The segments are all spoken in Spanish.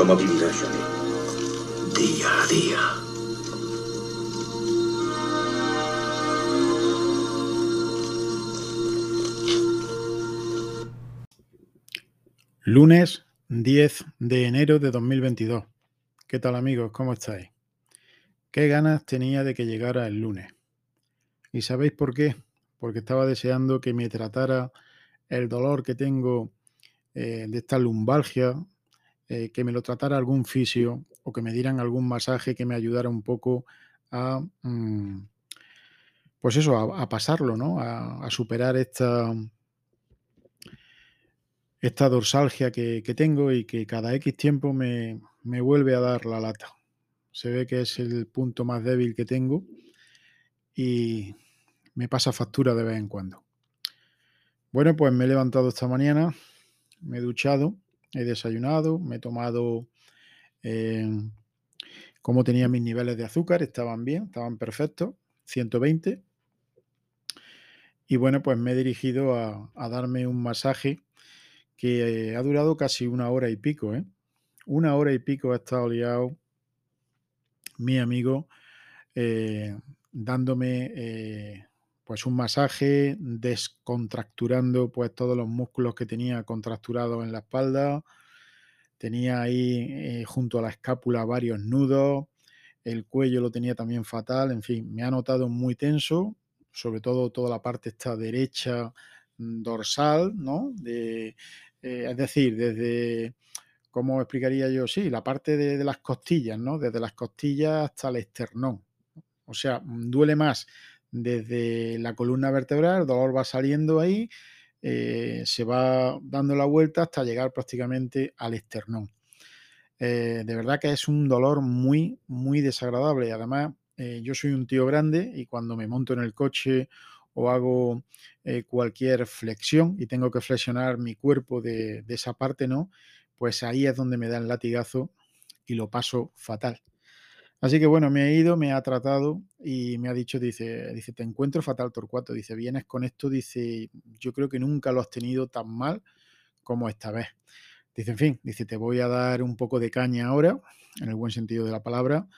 ¿Cómo vivirá Johnny? Día a día. Lunes 10 de enero de 2022. ¿Qué tal amigos? ¿Cómo estáis? Qué ganas tenía de que llegara el lunes. ¿Y sabéis por qué? Porque estaba deseando que me tratara el dolor que tengo eh, de esta lumbalgia, eh, que me lo tratara algún fisio o que me dieran algún masaje que me ayudara un poco a, mm, pues eso, a, pasarlo, ¿no? A, superar esta, esta dorsalgia que, tengo y que cada X tiempo me, me vuelve a dar la lata. Se ve que es el punto más débil que tengo y me pasa factura de vez en cuando. Bueno, pues me he levantado esta mañana, me he duchado, he desayunado, me he tomado eh, como tenía mis niveles de azúcar, estaban bien, estaban perfectos, 120. Y bueno, pues me he dirigido a, darme un masaje que ha durado casi una hora y pico. ¿eh? Una hora y pico ha estado liado mi amigo eh, dándome eh, pues un masaje, descontracturando pues todos los músculos que tenía contracturados en la espalda. Tenía ahí eh, junto a la escápula varios nudos, el cuello lo tenía también fatal, en fin, me ha notado muy tenso, sobre todo toda la parte esta derecha mm, dorsal, ¿no? De, es decir, desde ¿cómo explicaría yo? Sí, la parte de, las costillas, ¿no? Desde las costillas hasta el esternón. O sea, mm, duele más desde la columna vertebral, el dolor va saliendo ahí, eh, se va dando la vuelta hasta llegar prácticamente al esternón. Eh, de verdad que es un dolor muy, muy desagradable. Además, eh, yo soy un tío grande y cuando me monto en el coche o hago cualquier flexión y tengo que flexionar mi cuerpo de, de esa parte, ¿no? pues ahí es donde me da el latigazo y lo paso fatal. Así que bueno, me ha ido, me ha tratado y me ha dicho, dice, dice, te encuentro fatal Torcuato, dice, vienes con esto, dice, yo creo que nunca lo has tenido tan mal como esta vez. Dice, en fin, dice, te voy a dar un poco de caña ahora, en el buen sentido de la palabra.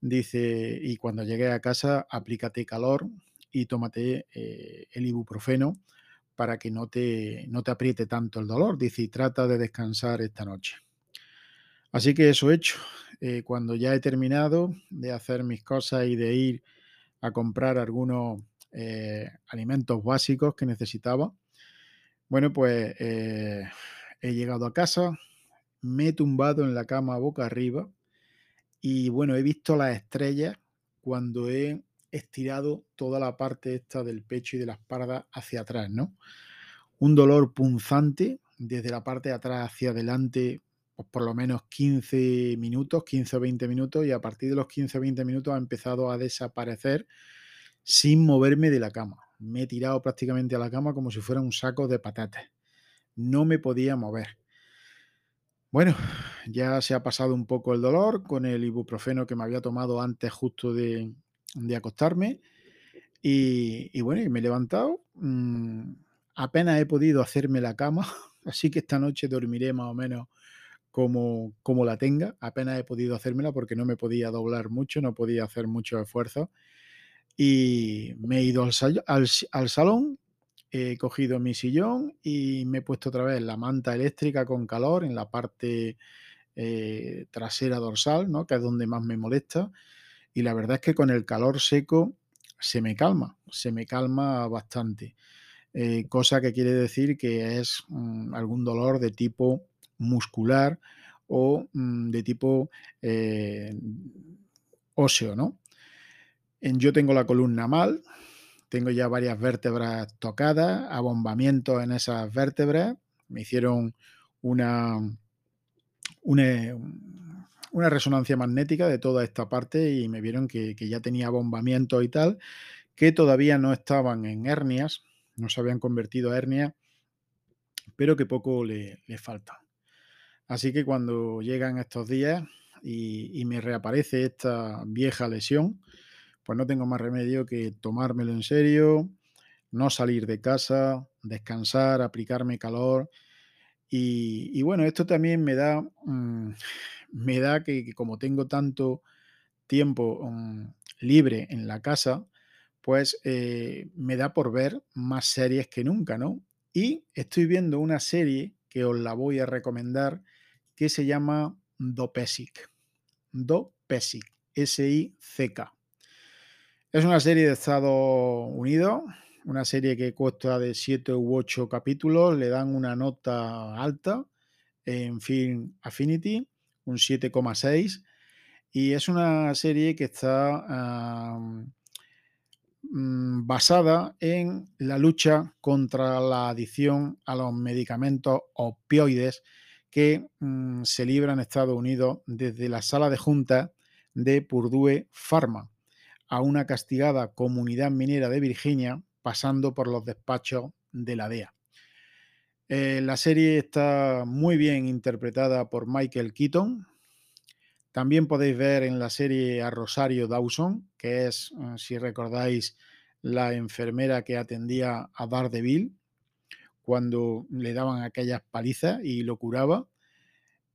Dice, y cuando llegue a casa, aplícate calor y tómate eh, el ibuprofeno para que no te, no te apriete tanto el dolor. Dice, y trata de descansar esta noche. Así que eso he hecho. Eh, cuando ya he terminado de hacer mis cosas y de ir a comprar algunos eh, alimentos básicos que necesitaba, bueno, pues eh, he llegado a casa, me he tumbado en la cama boca arriba y bueno, he visto las estrellas cuando he estirado toda la parte esta del pecho y de la espalda hacia atrás, ¿no? Un dolor punzante desde la parte de atrás hacia adelante, pues por lo menos 15 minutos, 15 o 20 minutos, y a partir de los 15 o 20 minutos ha empezado a desaparecer sin moverme de la cama. Me he tirado prácticamente a la cama como si fuera un saco de patatas. No me podía mover. Bueno, ya se ha pasado un poco el dolor con el ibuprofeno que me había tomado antes justo de, de acostarme. Y, bueno, y me he levantado. Mm, apenas he podido hacerme la cama, así que esta noche dormiré más o menos como, como la tenga. Apenas he podido hacérmela porque no me podía doblar mucho, no podía hacer mucho esfuerzo. Y me he ido al, al, salón, he cogido mi sillón y me he puesto otra vez la manta eléctrica con calor en la parte eh, trasera dorsal, ¿no? que es donde más me molesta y la verdad es que con el calor seco se me calma, se me calma bastante. Eh, cosa que quiere decir que es mm, algún dolor de tipo muscular o mm, de tipo eh, óseo, ¿no? yo tengo la columna mal, tengo ya varias vértebras tocadas, abombamiento en esas vértebras, me hicieron una, una, una resonancia magnética de toda esta parte y me vieron que, ya tenía bombamiento y tal, que todavía no estaban en hernias, no se habían convertido a hernias, pero que poco le, falta. Así que cuando llegan estos días y, me reaparece esta vieja lesión, pues no tengo más remedio que tomármelo en serio, no salir de casa, descansar, aplicarme calor. Y, bueno, esto también me da, mm, me da que, como tengo tanto tiempo um, libre en la casa, pues eh, me da por ver más series que nunca, ¿no? Y estoy viendo una serie que os la voy a recomendar que se llama Dopesic. Dopesic, S-I-C-K. Es una serie de Estados Unidos, una serie que cuesta de 7 u 8 capítulos, le dan una nota alta en Film Affinity, un 7,6, y es una serie que está uh, basada en la lucha contra la adicción a los medicamentos opioides que um, se libra en Estados Unidos desde la sala de juntas de Purdue Pharma a una castigada comunidad minera de Virginia, pasando por los despachos de la DEA. Eh, la serie está muy bien interpretada por Michael Keaton. También podéis ver en la serie a Rosario Dawson, que es, eh, si recordáis, la enfermera que atendía a Daredevil cuando le daban aquellas palizas y lo curaba.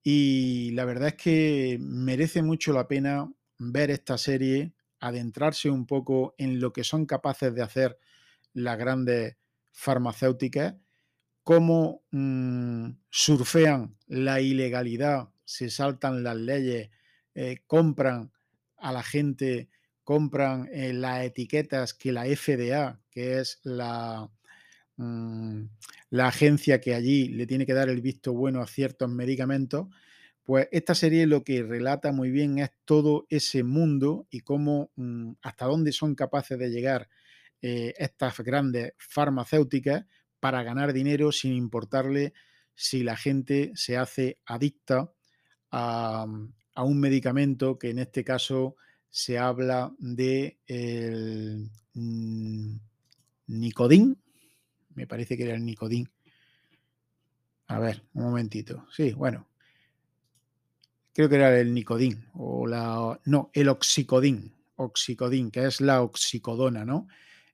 Y la verdad es que merece mucho la pena ver esta serie adentrarse un poco en lo que son capaces de hacer las grandes farmacéuticas, cómo mmm, surfean la ilegalidad, se saltan las leyes, eh, compran a la gente, compran eh, las etiquetas que la FDA, que es la, mmm, la agencia que allí le tiene que dar el visto bueno a ciertos medicamentos, pues esta serie lo que relata muy bien es todo ese mundo y cómo mmm, hasta dónde son capaces de llegar eh, estas grandes farmacéuticas para ganar dinero sin importarle si la gente se hace adicta a, a un medicamento que en este caso se habla de el Nicodín, me parece que era el Nicodín. A ver, un momentito. Sí, bueno, creo que era el nicodín o la no, el oxicodín, oxicodín, que es la oxicodona, ¿no?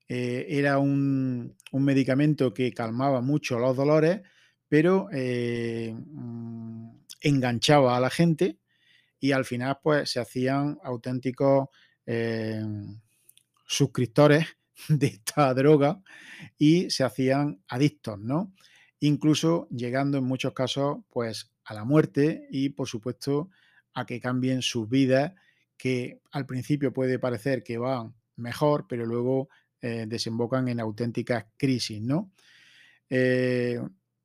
Eh, era un, un, medicamento que calmaba mucho los dolores, pero eh, mm, enganchaba a la gente y al final pues se hacían auténticos eh, suscriptores de esta droga y se hacían adictos, ¿no? Incluso llegando en muchos casos pues a la muerte y, por supuesto, a que cambien sus vidas, que al principio puede parecer que van mejor, pero luego eh, desembocan en auténticas crisis, ¿no? Eh,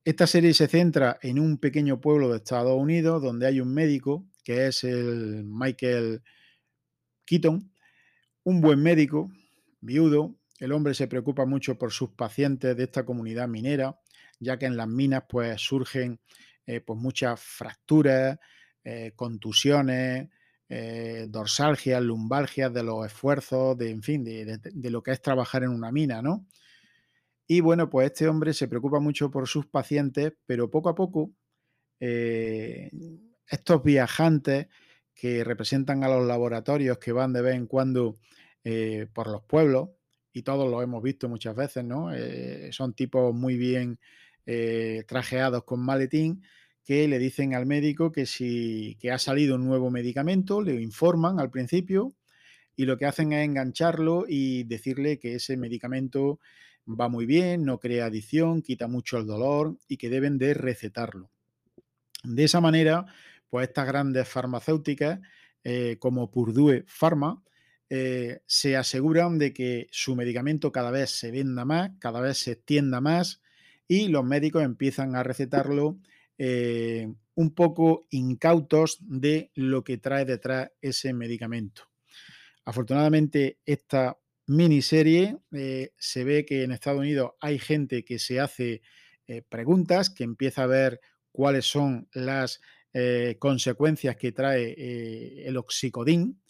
esta serie se centra en un pequeño pueblo de Estados Unidos donde hay un médico que es el Michael Keaton, un buen médico, viudo. El hombre se preocupa mucho por sus pacientes de esta comunidad minera, ya que en las minas pues surgen eh, pues muchas fracturas, eh, contusiones, eh, dorsalgias, lumbalgias de los esfuerzos, de, en fin, de, de, lo que es trabajar en una mina, ¿no? Y bueno, pues este hombre se preocupa mucho por sus pacientes, pero poco a poco estos viajantes que representan a los laboratorios que van de vez en cuando por los pueblos, y todos lo hemos visto muchas veces, ¿no? Eh, son tipos muy bien eh, trajeados con maletín que le dicen al médico que si que ha salido un nuevo medicamento, le informan al principio y lo que hacen es engancharlo y decirle que ese medicamento va muy bien, no crea adicción, quita mucho el dolor y que deben de recetarlo. De esa manera, pues estas grandes farmacéuticas eh, como Purdue Pharma eh, se aseguran de que su medicamento cada vez se venda más, cada vez se extienda más y los médicos empiezan a recetarlo eh, un poco incautos de lo que trae detrás ese medicamento. Afortunadamente, esta miniserie eh, se ve que en Estados Unidos hay gente que se hace preguntas, que empieza a ver cuáles son las consecuencias que trae el oxicodín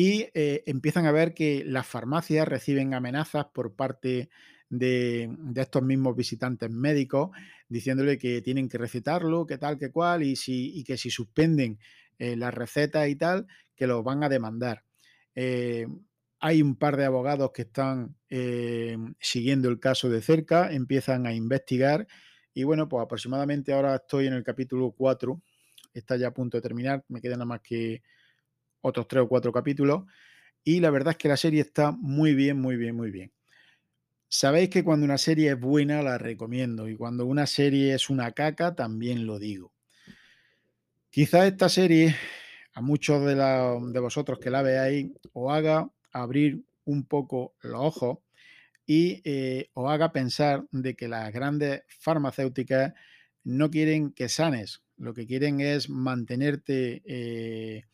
y eh, empiezan a ver que las farmacias reciben amenazas por parte de, de, estos mismos visitantes médicos diciéndole que tienen que recetarlo, que tal, que cual, y, si, y que si suspenden eh, las recetas y tal, que los van a demandar. Eh, hay un par de abogados que están eh, siguiendo el caso de cerca, empiezan a investigar y bueno, pues aproximadamente ahora estoy en el capítulo 4 está ya a punto de terminar, me quedan nada más que otros tres o cuatro capítulos. Y la verdad es que la serie está muy bien, muy bien, muy bien. Sabéis que cuando una serie es buena la recomiendo y cuando una serie es una caca también lo digo. Quizá esta serie a muchos de, de vosotros que la veáis os haga abrir un poco los ojos y eh, os haga pensar de que las grandes farmacéuticas no quieren que sanes, lo que quieren es mantenerte eh,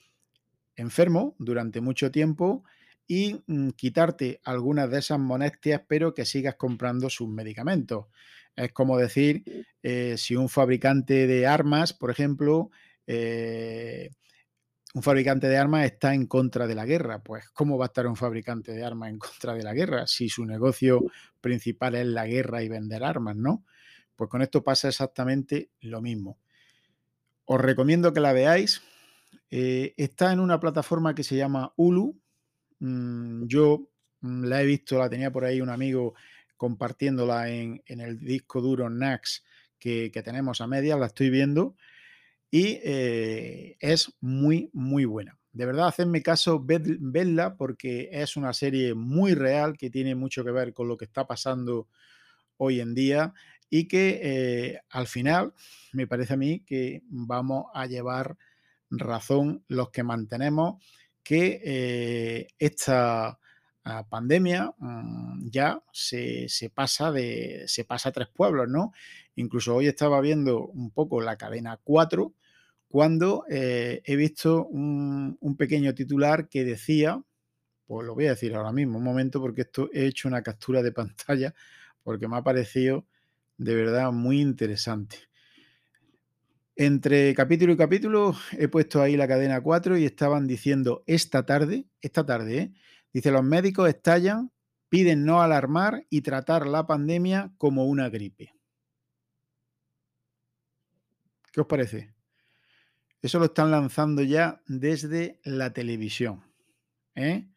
enfermo durante mucho tiempo y mm, quitarte algunas de esas molestias, pero que sigas comprando sus medicamentos. Es como decir, eh, si un fabricante de armas, por ejemplo, un fabricante de armas está en contra de la guerra. Pues, ¿cómo va a estar un fabricante de armas en contra de la guerra si su negocio principal es la guerra y vender armas, no? Pues con esto pasa exactamente lo mismo. Os recomiendo que la veáis. Eh, está en una plataforma que se llama Hulu. Mm, yo mm, la he visto, la tenía por ahí un amigo compartiéndola en, el disco duro NAX que, que tenemos a medias, la estoy viendo y eh, es muy, muy buena. De verdad, hacedme caso, vedla porque es una serie muy real que tiene mucho que ver con lo que está pasando hoy en día y que eh, al final me parece a mí que vamos a llevar razón los que mantenemos que eh, esta ah, pandemia mm, ya se, se, pasa de se pasa a tres pueblos, ¿no? Incluso hoy estaba viendo un poco la cadena 4 cuando eh, he visto un, pequeño titular que decía, pues lo voy a decir ahora mismo, un momento, porque esto he hecho una captura de pantalla, porque me ha parecido de verdad muy interesante. Entre capítulo y capítulo he puesto ahí la cadena 4 y estaban diciendo esta tarde, esta tarde, ¿eh? dice los médicos estallan, piden no alarmar y tratar la pandemia como una gripe. ¿Qué os parece? Eso lo están lanzando ya desde la televisión. ¿eh?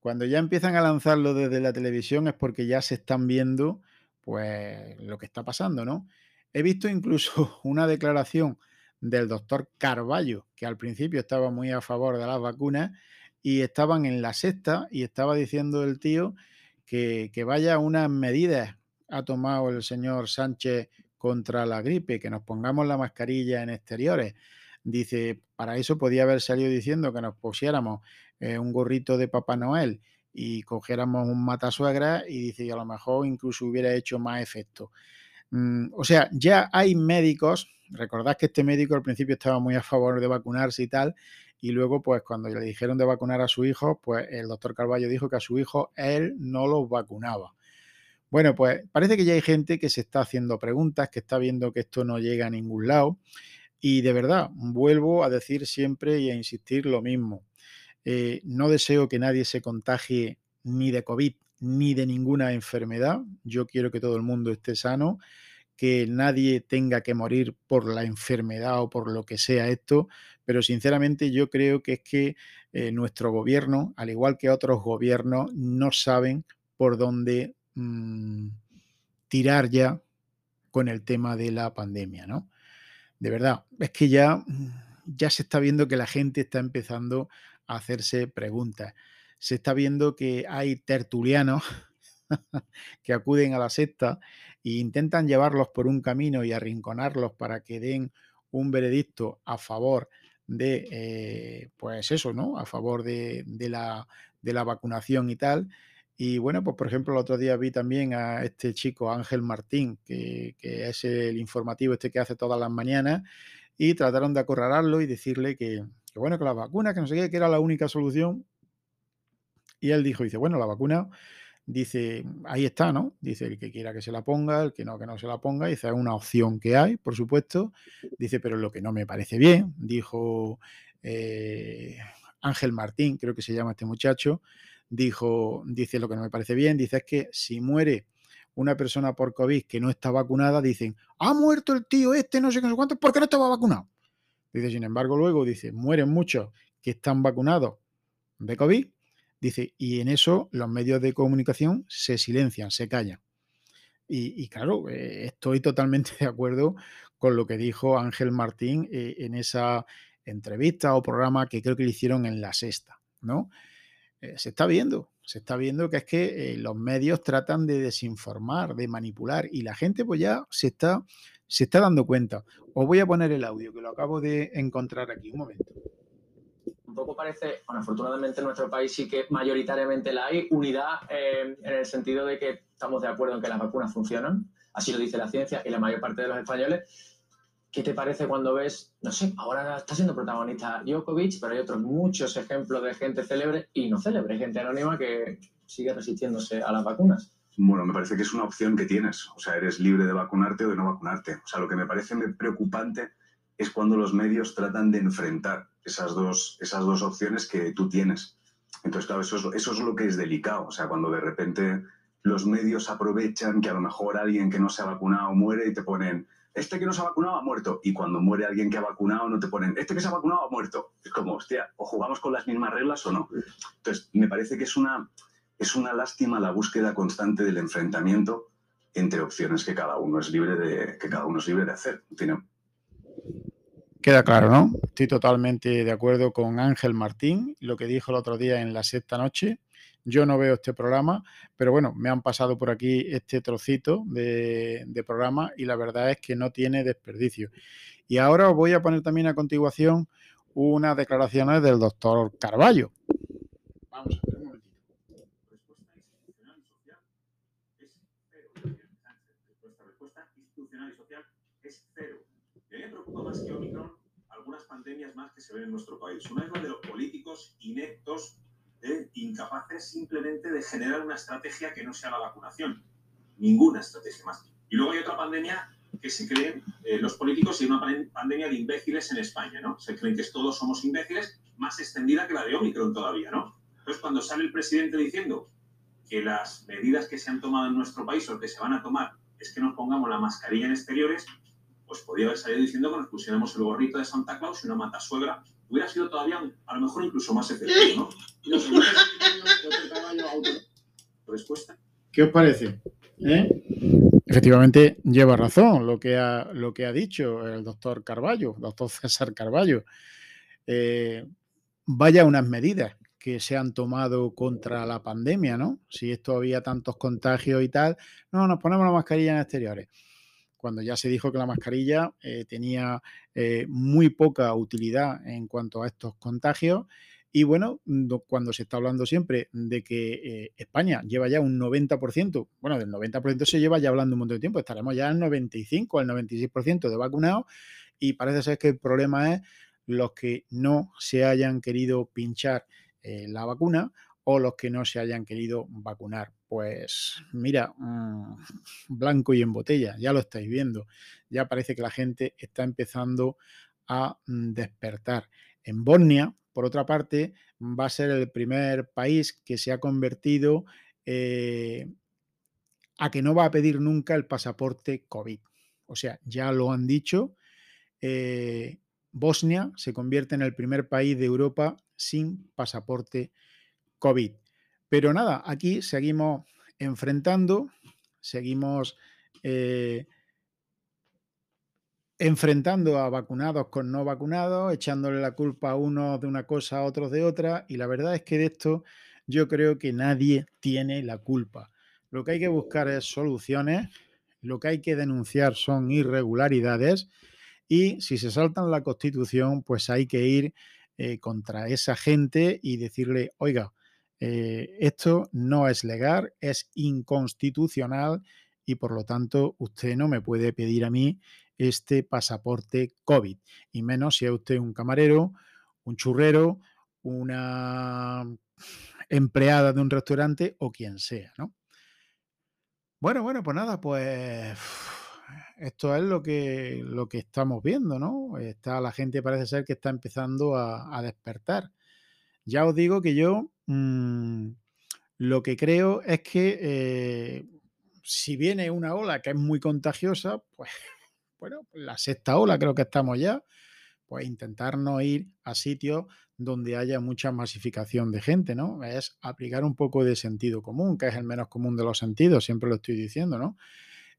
Cuando ya empiezan a lanzarlo desde la televisión es porque ya se están viendo pues lo que está pasando, ¿no? He visto incluso una declaración del doctor Carballo, que al principio estaba muy a favor de las vacunas y estaban en la sexta y estaba diciendo el tío que, que vaya unas medidas ha tomado el señor Sánchez contra la gripe, que nos pongamos la mascarilla en exteriores, Dice, para eso podía haber salido diciendo que nos pusiéramos eh, un gorrito de Papá Noel y cogiéramos un matasuegra y dice, a lo mejor incluso hubiera hecho más efecto. Mm, o sea, ya hay médicos, recordad que este médico al principio estaba muy a favor de vacunarse y tal, y luego pues cuando le dijeron de vacunar a su hijo, pues el doctor Carballo dijo que a su hijo él no los vacunaba. Bueno, pues parece que ya hay gente que se está haciendo preguntas, que está viendo que esto no llega a ningún lado y de verdad, vuelvo a decir siempre y a insistir lo mismo. Eh, no deseo que nadie se contagie ni de COVID ni de ninguna enfermedad. Yo quiero que todo el mundo esté sano, que nadie tenga que morir por la enfermedad o por lo que sea esto, pero sinceramente yo creo que es que eh, nuestro gobierno, al igual que otros gobiernos, no saben por dónde mm, tirar ya con el tema de la pandemia, ¿no? de verdad, es que ya, ya se está viendo que la gente está empezando a hacerse preguntas. Se está viendo que hay tertulianos que acuden a la secta e intentan llevarlos por un camino y arrinconarlos para que den un veredicto a favor de, eh, pues eso, ¿no? A favor de, la, de la vacunación y tal. Y bueno, pues por ejemplo, el otro día vi también a este chico, Ángel Martín, que, es el informativo este que hace todas las mañanas, y trataron de acorralarlo y decirle que, bueno, que la vacuna, que no sé qué, que era la única solución. Y él dijo, dice, bueno, la vacuna, dice, ahí está, ¿no? Dice, el que quiera que se la ponga, el que no, que no se la ponga, dice, es una opción que hay, por supuesto. Dice, pero lo que no me parece bien, dijo eh, Ángel Martín, creo que se llama este muchacho, dijo, dice lo que no me parece bien, dice es que si muere una persona por COVID que no está vacunada, dicen, ha muerto el tío este, no sé qué, no sé cuánto, porque no estaba vacunado. Dice, sin embargo, luego dice, mueren muchos que están vacunados de COVID, dice, y en eso los medios de comunicación se silencian, se callan. Y, claro, eh, estoy totalmente de acuerdo con lo que dijo Ángel Martín eh, en esa entrevista o programa que creo que le hicieron en la sexta, ¿no? Eh, se está viendo, se está viendo que es que los medios tratan de desinformar, de manipular y la gente pues ya se está, se está dando cuenta. Os voy a poner el audio que lo acabo de encontrar aquí, un momento un poco parece, bueno, afortunadamente en nuestro país sí que mayoritariamente la hay, unidad eh, en el sentido de que estamos de acuerdo en que las vacunas funcionan, así lo dice la ciencia y la mayor parte de los españoles. ¿Qué te parece cuando ves, no sé, ahora está siendo protagonista Djokovic, pero hay otros muchos ejemplos de gente célebre y no célebre, gente anónima que sigue resistiéndose a las vacunas? Bueno, me parece que es una opción que tienes. O sea, eres libre de vacunarte o de no vacunarte. O sea, lo que me parece preocupante es cuando los medios tratan de enfrentar esas dos, esas dos opciones que tú tienes. Entonces, claro, eso es, lo que es delicado. O sea, cuando de repente los medios aprovechan que a lo mejor alguien que no se ha vacunado muere y te ponen, este que no se ha vacunado ha muerto. Y cuando muere alguien que ha vacunado, no te ponen, este que se ha vacunado ha muerto. Es como, hostia, o jugamos con las mismas reglas o no. Entonces, me parece que es una, es una lástima la búsqueda constante del enfrentamiento entre opciones que cada uno es libre de, que cada uno es libre de hacer. Queda claro, ¿no? Estoy totalmente de acuerdo con Ángel Martín, lo que dijo el otro día en la sexta noche. Yo no veo este programa, pero bueno, me han pasado por aquí este trocito de, programa y la verdad es que no tiene desperdicio. Y ahora os voy a poner también a continuación unas declaraciones del doctor Carballo. Vamos a ver un momentito. respuesta institucional y social es cero. Y a me preocupa más que Omicron algunas pandemias más que se ven en nuestro país. Una es la de los políticos ineptos, eh, incapaces simplemente de generar una estrategia que no sea la vacunación. Ninguna estrategia más. Y luego hay otra pandemia que se creen eh, los políticos y una pandemia de imbéciles en España, ¿no? Se creen que todos somos imbéciles, más extendida que la de Omicron todavía, ¿no? Entonces, cuando sale el presidente diciendo que las medidas que se han tomado en nuestro país o que se van a tomar es que nos pongamos la mascarilla en exteriores, pues podría haber salido diciendo que nos pusiéramos el gorrito de Santa Claus y una matasuegra. Hubiera sido todavía, a lo mejor incluso más efectivo, ¿no? Respuesta. ¿Qué os parece? ¿Eh? Efectivamente, lleva razón lo que ha, lo que ha dicho el doctor Carballo, doctor César Carballo. Eh, vaya unas medidas que se han tomado contra la pandemia, ¿no? Si esto había tantos contagios y tal, no, nos ponemos la mascarilla en exteriores cuando ya se dijo que la mascarilla eh, tenía eh, muy poca utilidad en cuanto a estos contagios. Y bueno, cuando se está hablando siempre de que eh, España lleva ya un 90%, bueno, del 90% se lleva ya hablando un montón de tiempo, estaremos ya al 95, al 96% de vacunados y parece ser que el problema es los que no se hayan querido pinchar la vacuna o los que no se hayan querido vacunar. Pues mira, mm, blanco y en botella, ya lo estáis viendo. Ya parece que la gente está empezando a mm, despertar. En Bosnia, por otra parte, va a ser el primer país que se ha convertido eh, a que no va a pedir nunca el pasaporte COVID. O sea, ya lo han dicho, eh, Bosnia se convierte en el primer país de Europa sin pasaporte COVID. Pero nada, aquí seguimos enfrentando, seguimos eh, enfrentando a vacunados con no vacunados, echándole la culpa a unos de una cosa, a otros de otra, y la verdad es que de esto yo creo que nadie tiene la culpa. Lo que hay que buscar es soluciones, lo que hay que denunciar son irregularidades y si se saltan la constitución, pues hay que ir eh, contra esa gente y decirle, oiga, eh, esto no es legal, es inconstitucional y por lo tanto usted no me puede pedir a mí este pasaporte COVID. Y menos si es usted un camarero, un churrero, una empleada de un restaurante o quien sea, ¿no? Bueno, bueno, pues nada, pues esto es lo que, lo que estamos viendo, ¿no? Está, la gente parece ser que está empezando a despertar. Ya os digo que yo mm, lo que creo es que eh, si viene una ola que es muy contagiosa, pues bueno, la sexta ola creo que estamos ya, pues intentar no ir a sitios donde haya mucha masificación de gente, ¿no? Es aplicar un poco de sentido común, que es el menos común de los sentidos, siempre lo estoy diciendo, ¿no?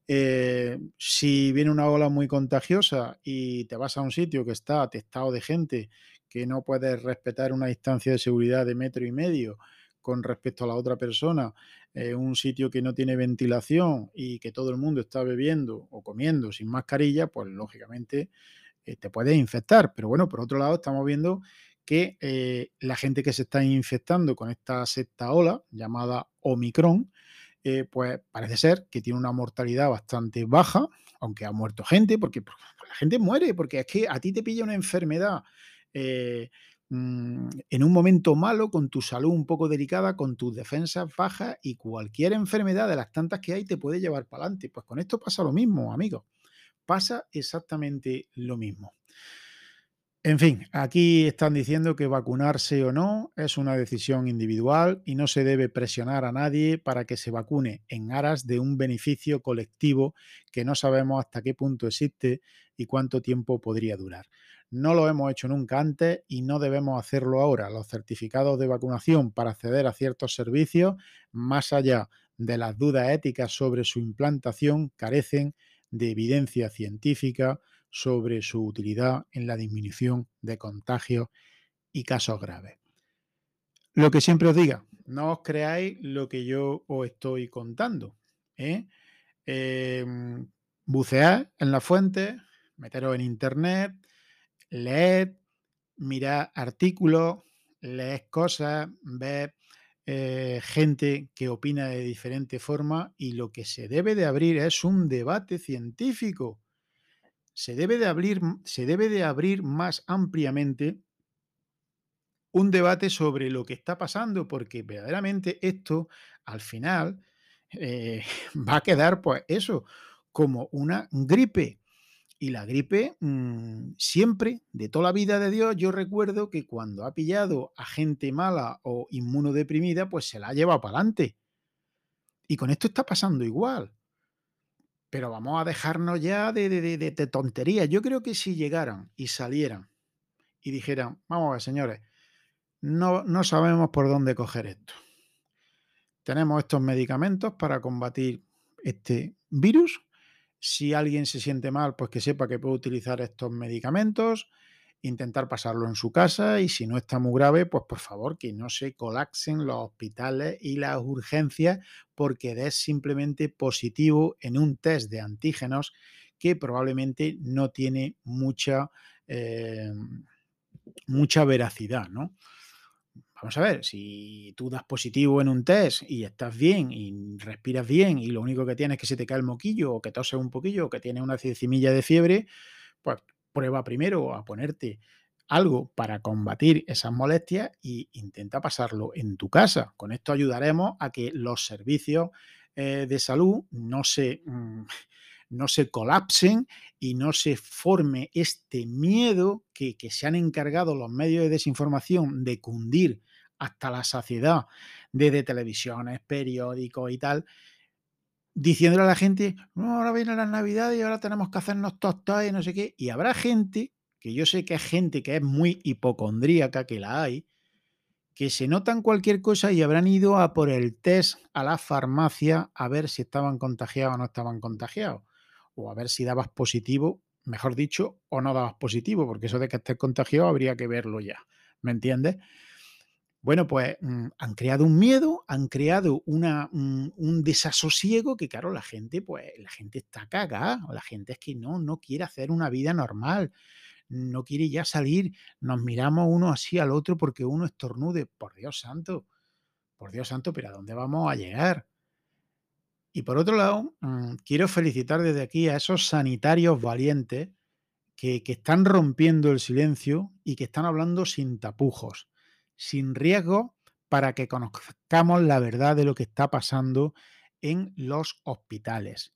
eh, si viene una ola muy contagiosa y te vas a un sitio que está atestado de gente, que no puedes respetar una distancia de seguridad de metro y medio con respecto a la otra persona, eh, un sitio que no tiene ventilación y que todo el mundo está bebiendo o comiendo sin mascarilla, pues lógicamente eh, te puedes infectar. Pero bueno, por otro lado, estamos viendo que eh, la gente que se está infectando con esta sexta ola, llamada Omicron, pues parece ser que tiene una mortalidad bastante baja, aunque ha muerto gente, porque pues, la gente muere, porque es que a ti te pilla una enfermedad mm, en un momento malo, con tu salud un poco delicada, con tus defensas bajas y cualquier enfermedad de las tantas que hay te puede llevar para adelante. Pues con esto pasa lo mismo, amigos pasa exactamente lo mismo. En fin, aquí están diciendo que vacunarse o no es una decisión individual y no se debe presionar a nadie para que se vacune en aras de un beneficio colectivo que no sabemos hasta qué punto existe y cuánto tiempo podría durar. No lo hemos hecho nunca antes y no debemos hacerlo ahora. Los certificados de vacunación para acceder a ciertos servicios, más allá de las dudas éticas sobre su implantación, carecen de evidencia científica sobre su utilidad en la disminución de contagios y casos graves. Lo que siempre os diga, no os creáis lo que yo os estoy contando. ¿eh? Em, en la fuente, meteros en internet, leed, mirad artículos, leed cosas, ved eh, gente que opina de diferente forma y lo que se debe de abrir es un debate científico. Se debe de abrir, se debe de abrir más ampliamente un debate sobre lo que está pasando, porque verdaderamente esto al final eh, va a quedar, pues eso, como una gripe y la gripe, mm, siempre, de toda la vida de Dios, yo recuerdo que cuando ha pillado a gente mala o inmunodeprimida, pues se la ha llevado para adelante. Y con esto está pasando igual. Pero vamos a dejarnos ya de, de, de. Yo creo que si llegaran y salieran y dijeran, vamos a ver, señores, no, no sabemos por dónde coger esto. Tenemos estos medicamentos para combatir este virus si alguien se siente mal, pues que sepa que puede utilizar estos medicamentos, intentar pasarlo en su casa y si no está muy grave, pues por favor que no se colapsen los hospitales y las urgencias porque es simplemente positivo en un test de antígenos que probablemente no tiene mucha, eh, mucha veracidad, ¿no? Vamos a ver, si tú das positivo en un test y estás bien y respiras bien y lo único que tienes es que se te cae el moquillo o que toses un poquillo o que tienes una decimilla de fiebre, pues prueba primero a ponerte algo para combatir esas molestias e intenta pasarlo en tu casa. Con esto ayudaremos a que los servicios eh, de salud no se, mm, no se colapsen y no se forme este miedo que, que se han encargado los medios de desinformación de cundir hasta la saciedad desde televisiones, periódicos y tal, diciéndole a la gente, no, ahora viene la Navidad y ahora tenemos que hacernos tostadas y no sé qué. Y habrá gente, que yo sé que es gente que es muy hipocondríaca, que la hay, que se notan cualquier cosa y habrán ido a por el test a la farmacia a ver si estaban contagiados o no estaban contagiados. O a ver si dabas positivo, mejor dicho, o no dabas positivo, porque eso de que estés contagiado habría que verlo ya. ¿Me entiendes? Bueno, pues mm, han creado un miedo, han creado una, un, desasosiego que, claro, la gente, pues la gente está cagada, la gente es que no, no quiere hacer una vida normal, no quiere ya salir, nos miramos uno así al otro porque uno estornude, por Dios santo, por Dios santo, pero ¿a dónde vamos a llegar? Y por otro lado, mm, quiero felicitar desde aquí a esos sanitarios valientes que están rompiendo el silencio y que están hablando sin tapujos sin riesgo para que conozcamos la verdad de lo que está pasando en los hospitales.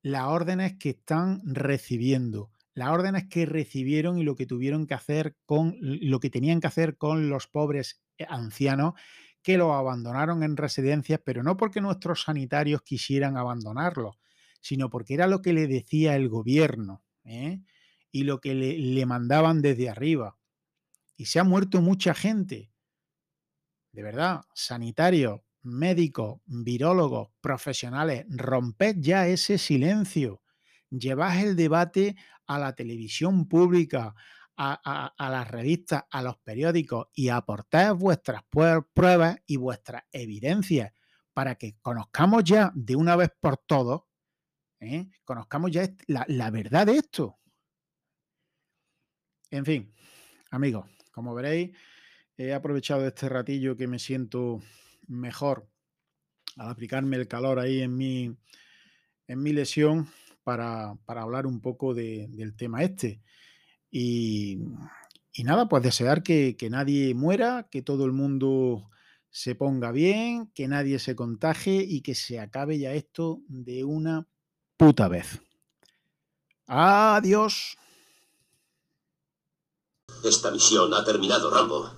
Las órdenes que están recibiendo, las órdenes que recibieron y lo que tuvieron que hacer con lo que tenían que hacer con los pobres eh, ancianos que los abandonaron en residencias, pero no porque nuestros sanitarios quisieran abandonarlos, sino porque era lo que le decía el gobierno ¿eh? y lo que le, le mandaban desde arriba y se ha muerto mucha gente. De verdad, sanitarios, médicos, virólogos, profesionales, romped ya ese silencio. Llevad el debate a la televisión pública, a, las revistas, a los periódicos y aportad vuestras pruebas y vuestras evidencias para que conozcamos ya de una vez por todos, ¿eh? conozcamos ya la, la verdad de esto. En fin, amigos, como veréis, he aprovechado este ratillo que me siento mejor al aplicarme el calor ahí en mi, en mi lesión para, hablar un poco del tema este. Y, nada, pues desear que, que, nadie muera, que todo el mundo se ponga bien, que nadie se contagie y que se acabe ya esto de una puta vez. Adiós. Esta misión ha terminado, Rambo.